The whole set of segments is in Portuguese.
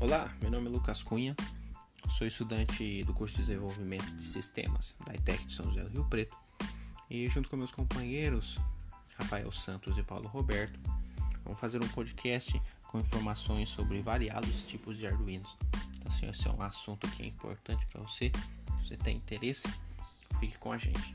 Olá, meu nome é Lucas Cunha, sou estudante do curso de desenvolvimento de sistemas da ITEC de São José do Rio Preto e junto com meus companheiros Rafael Santos e Paulo Roberto vamos fazer um podcast com informações sobre variados tipos de Arduinos. Então, se esse é um assunto que é importante para você, se você tem interesse, fique com a gente.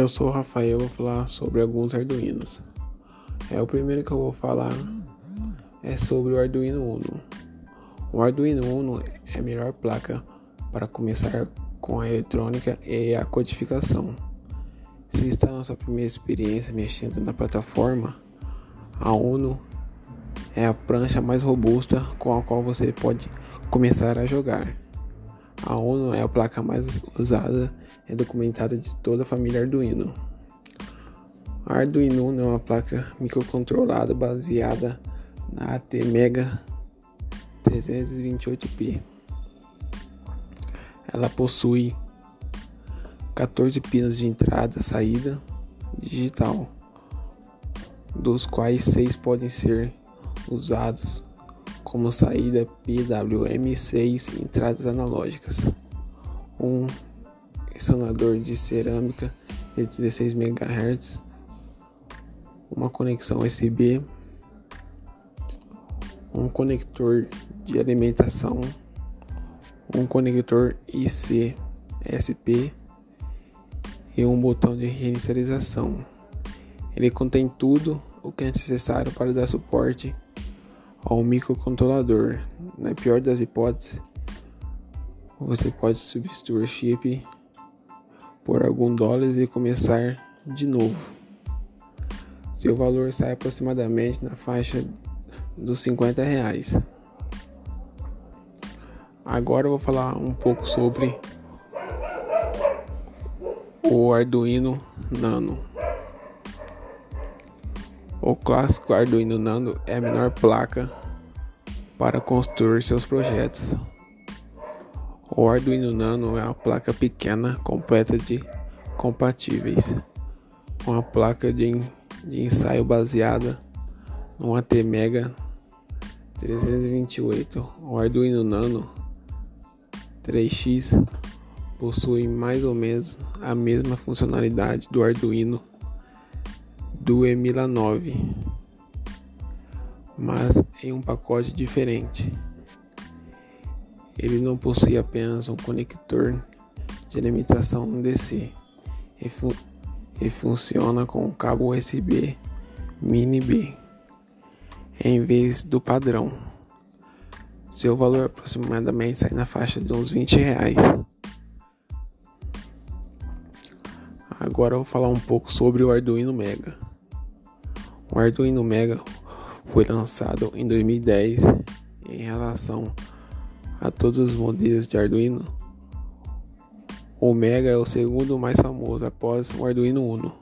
Eu sou o Rafael, vou falar sobre alguns Arduinos. É o primeiro que eu vou falar é sobre o Arduino Uno. O Arduino Uno é a melhor placa para começar com a eletrônica e a codificação. Se está na sua primeira experiência mexendo na plataforma, a Uno é a prancha mais robusta com a qual você pode começar a jogar. A ONU é a placa mais usada e documentada de toda a família Arduino. A Arduino é uma placa microcontrolada baseada na ATmega 328P. Ela possui 14 pinos de entrada e saída digital, dos quais 6 podem ser usados como saída PWM6 entradas analógicas, um ressonador de cerâmica de 16 MHz, uma conexão USB, um conector de alimentação, um conector IC SP e um botão de reinicialização. Ele contém tudo o que é necessário para dar suporte ao microcontrolador. Na pior das hipóteses, você pode substituir o chip por algum dólares e começar de novo. Seu valor sai aproximadamente na faixa dos 50 reais. Agora eu vou falar um pouco sobre o Arduino Nano. O clássico Arduino Nano é a menor placa para construir seus projetos. O Arduino Nano é uma placa pequena completa de compatíveis, uma placa de, de ensaio baseada no ATmega 328. O Arduino Nano 3X possui mais ou menos a mesma funcionalidade do Arduino do Emila 9, mas em um pacote diferente. Ele não possui apenas um conector de alimentação DC e, fu e funciona com um cabo USB Mini B em vez do padrão. Seu valor aproximadamente sai na faixa de uns 20 reais. Agora eu vou falar um pouco sobre o Arduino Mega. O Arduino Mega foi lançado em 2010 em relação a todos os modelos de Arduino. O Mega é o segundo mais famoso após o Arduino Uno.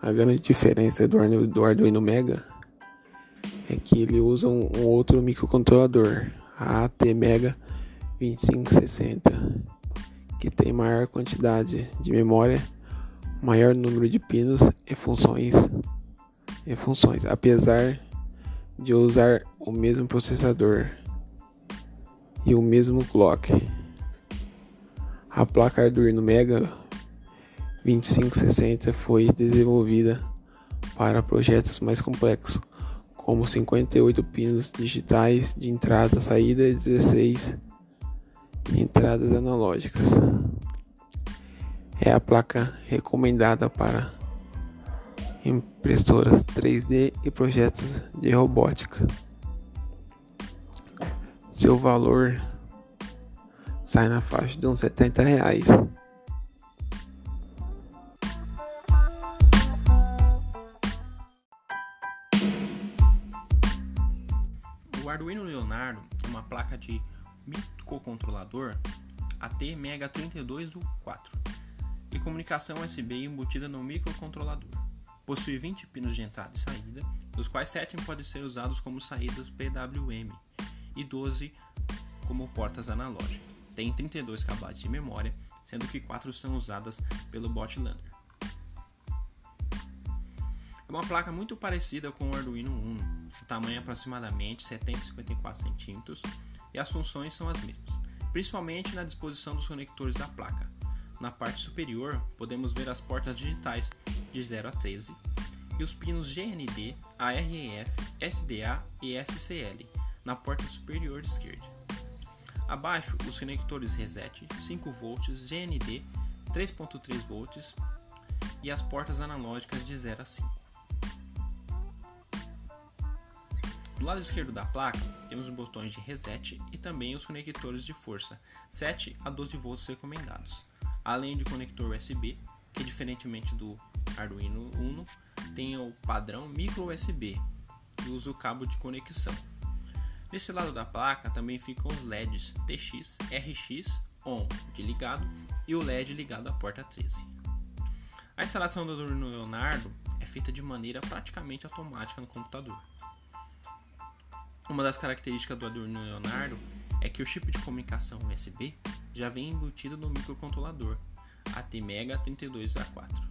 A grande diferença do Arduino, Mega é que ele usa um, um outro microcontrolador, a ATmega 2560, que tem maior quantidade de memória, maior número de pinos e funções e funções, apesar de usar o mesmo processador e o mesmo clock. A placa Arduino Mega 2560 foi desenvolvida para projetos mais complexos, como 58 pinos digitais de entrada, saída e 16 entradas analógicas. É a placa recomendada para impressoras 3D e projetos de robótica. Seu valor sai na faixa de uns 70 reais. O Arduino Leonardo é uma placa de microcontrolador AT-MEGA32U4 e comunicação USB embutida no microcontrolador. Possui 20 pinos de entrada e saída, dos quais 7 podem ser usados como saídas PWM e 12 como portas analógicas. tem 32 KB de memória, sendo que 4 são usadas pelo Botlander. É uma placa muito parecida com o Arduino Uno, o tamanho é aproximadamente 754 cm e as funções são as mesmas, principalmente na disposição dos conectores da placa. Na parte superior, podemos ver as portas digitais de 0 a 13 e os pinos GND, AREF, SDA e SCL na porta superior esquerda. Abaixo, os conectores reset 5V, GND 3.3V e as portas analógicas de 0 a 5. Do lado esquerdo da placa, temos os botões de reset e também os conectores de força 7 a 12 volts recomendados, além de conector USB, que diferentemente do Arduino Uno, tem o padrão micro USB e usa o cabo de conexão. Nesse lado da placa também ficam os LEDs TX, RX, ON de ligado e o LED ligado à porta 13. A instalação do Arduino Leonardo é feita de maneira praticamente automática no computador. Uma das características do Arduino Leonardo é que o chip de comunicação USB já vem embutido no microcontrolador ATmega32A4,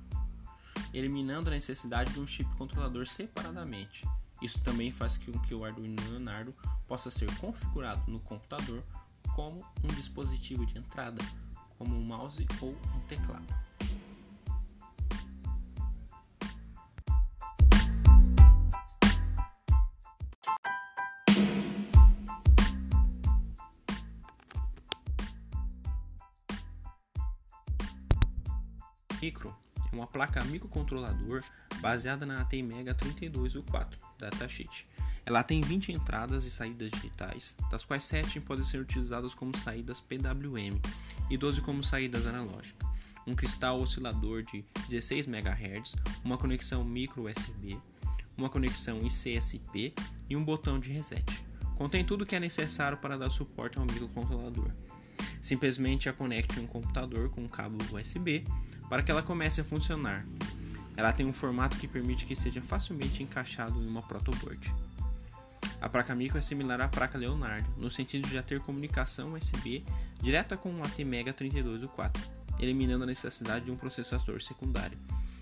eliminando a necessidade de um chip controlador separadamente. Isso também faz com que o Arduino Leonardo possa ser configurado no computador como um dispositivo de entrada, como um mouse ou um teclado. Uma placa microcontrolador baseada na ATmega 32U4 datasheet. Ela tem 20 entradas e saídas digitais, das quais 7 podem ser utilizadas como saídas PWM e 12 como saídas analógicas. Um cristal oscilador de 16 MHz, uma conexão micro USB, uma conexão ICSP e um botão de reset. Contém tudo o que é necessário para dar suporte ao microcontrolador. Simplesmente a conecte um computador com um cabo USB para que ela comece a funcionar. Ela tem um formato que permite que seja facilmente encaixado em uma protoboard. A placa micro é similar à placa Leonardo, no sentido de já ter comunicação USB direta com um ATmega 32U4, eliminando a necessidade de um processador secundário.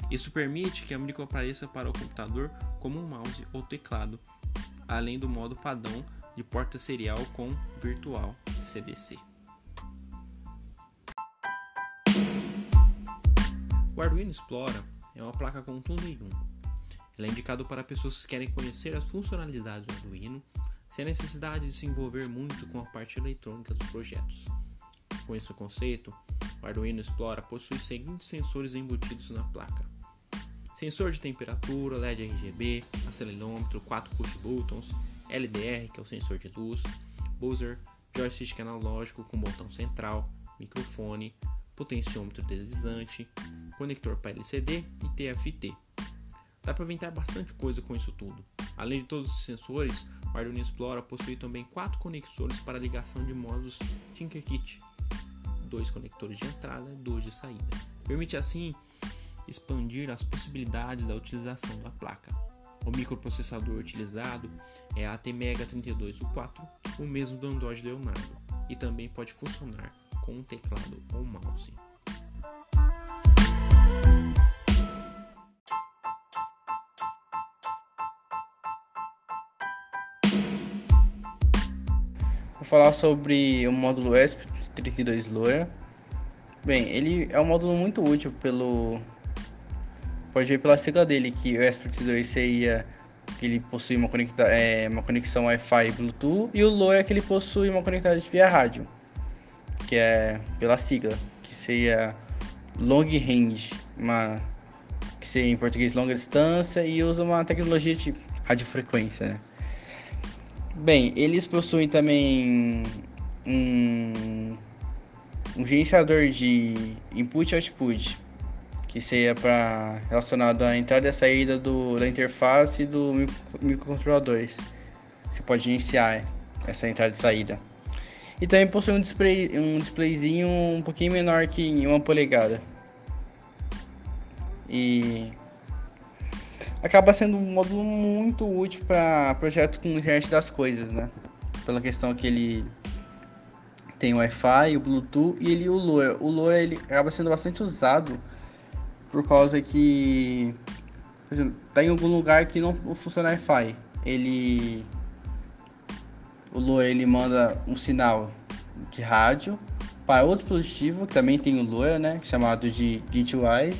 Isso permite que a micro apareça para o computador como um mouse ou teclado, além do modo padrão de porta serial com virtual CDC. O Arduino Explora é uma placa com em um. Ela é indicado para pessoas que querem conhecer as funcionalidades do Arduino sem a necessidade de se envolver muito com a parte eletrônica dos projetos. Com esse conceito, o Arduino Explora possui os seguintes sensores embutidos na placa: sensor de temperatura, LED RGB, acelerômetro, 4 push buttons, LDR, que é o sensor de luz, buzzer, joystick analógico com botão central, microfone, potenciômetro deslizante, conector para LCD e TFT. Dá para inventar bastante coisa com isso tudo. Além de todos os sensores, o Arduino Explora possui também quatro conexores para ligação de módulos Tinkerkit, dois conectores de entrada e dois de saída. Permite assim expandir as possibilidades da utilização da placa. O microprocessador utilizado é a ATmega 32U4, o mesmo do Android Leonardo, e também pode funcionar com um teclado ou mouse. Vou falar sobre o módulo ESP32 LoRa. Bem, ele é um módulo muito útil pelo pode ver pela sigla dele que o ESP32 seria que ele possui uma, conecta, é, uma conexão Wi-Fi e Bluetooth e o LoRa é que ele possui uma conectividade via rádio que é pela sigla, que seria Long Range, uma que seria em português longa distância e usa uma tecnologia de radiofrequência, né? Bem, eles possuem também um, um gerenciador de input e output, que seria para relacionado à entrada e à saída do, da interface do microcontroladores. Você pode iniciar essa entrada e saída. E também possui um, display, um displayzinho um pouquinho menor que uma polegada. E acaba sendo um módulo muito útil para projeto com internet das coisas, né? Pela questão que ele tem o Wi-Fi, o Bluetooth e ele, o LoRa. O LoRa ele acaba sendo bastante usado por causa que, por exemplo, tá em algum lugar que não funciona Wi-Fi. Ele o LoRa ele manda um sinal de rádio para outro dispositivo que também tem o LoRa, né, chamado de Gateway.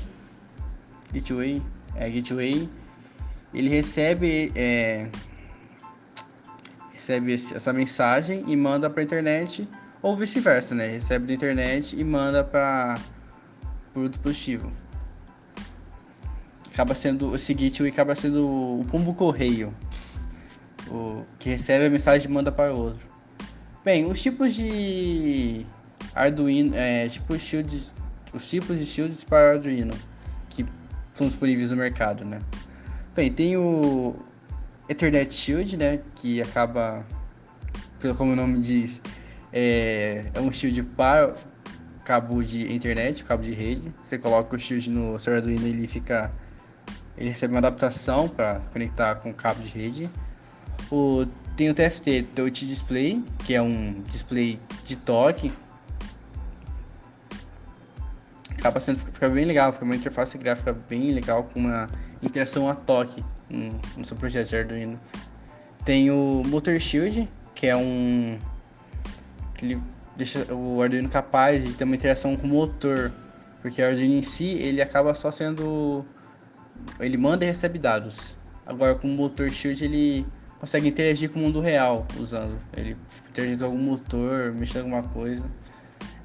Gateway, é Gateway. Ele recebe é, recebe essa mensagem e manda para a internet ou vice-versa, né? Recebe da internet e manda para o dispositivo. Acaba sendo o seguinte, acaba sendo o pombo correio, o que recebe a mensagem e manda para o outro. Bem, os tipos de Arduino, é, tipo shields, os tipos de shields para Arduino que são disponíveis no mercado, né? Bem, tem o Ethernet Shield, né, que acaba, como o nome diz, é, é um shield para cabo de internet, cabo de rede. Você coloca o shield no seu Arduino ele fica. Ele recebe uma adaptação para conectar com o cabo de rede. O, tem o TFT Touch Display, que é um display de toque. Acaba sendo fica bem legal, fica uma interface gráfica bem legal com uma interação a toque no, seu projeto de Arduino. Tem o Motor Shield, que é um que ele deixa o Arduino capaz de ter uma interação com o motor, porque o Arduino em si ele acaba só sendo ele manda e recebe dados. Agora com o motor Shield ele consegue interagir com o mundo real usando. Ele interagir com algum motor, mexer alguma coisa.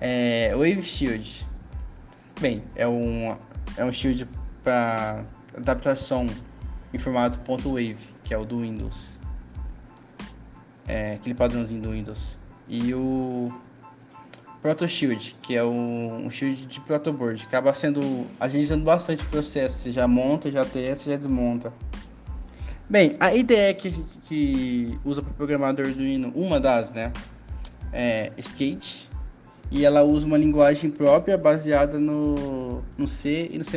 É, Wave Shield. Bem, é um, é um shield para adaptação em formato .wave, que é o do Windows. É, aquele padrãozinho do Windows e o Proto Shield, que é um, shield de protoboard, acaba sendo agilizando bastante o processo. Você já monta, já testa, já desmonta. Bem, a ideia que a que usa para programador Arduino, uma das, né, é Skate, e ela usa uma linguagem própria baseada no, no C e no C++.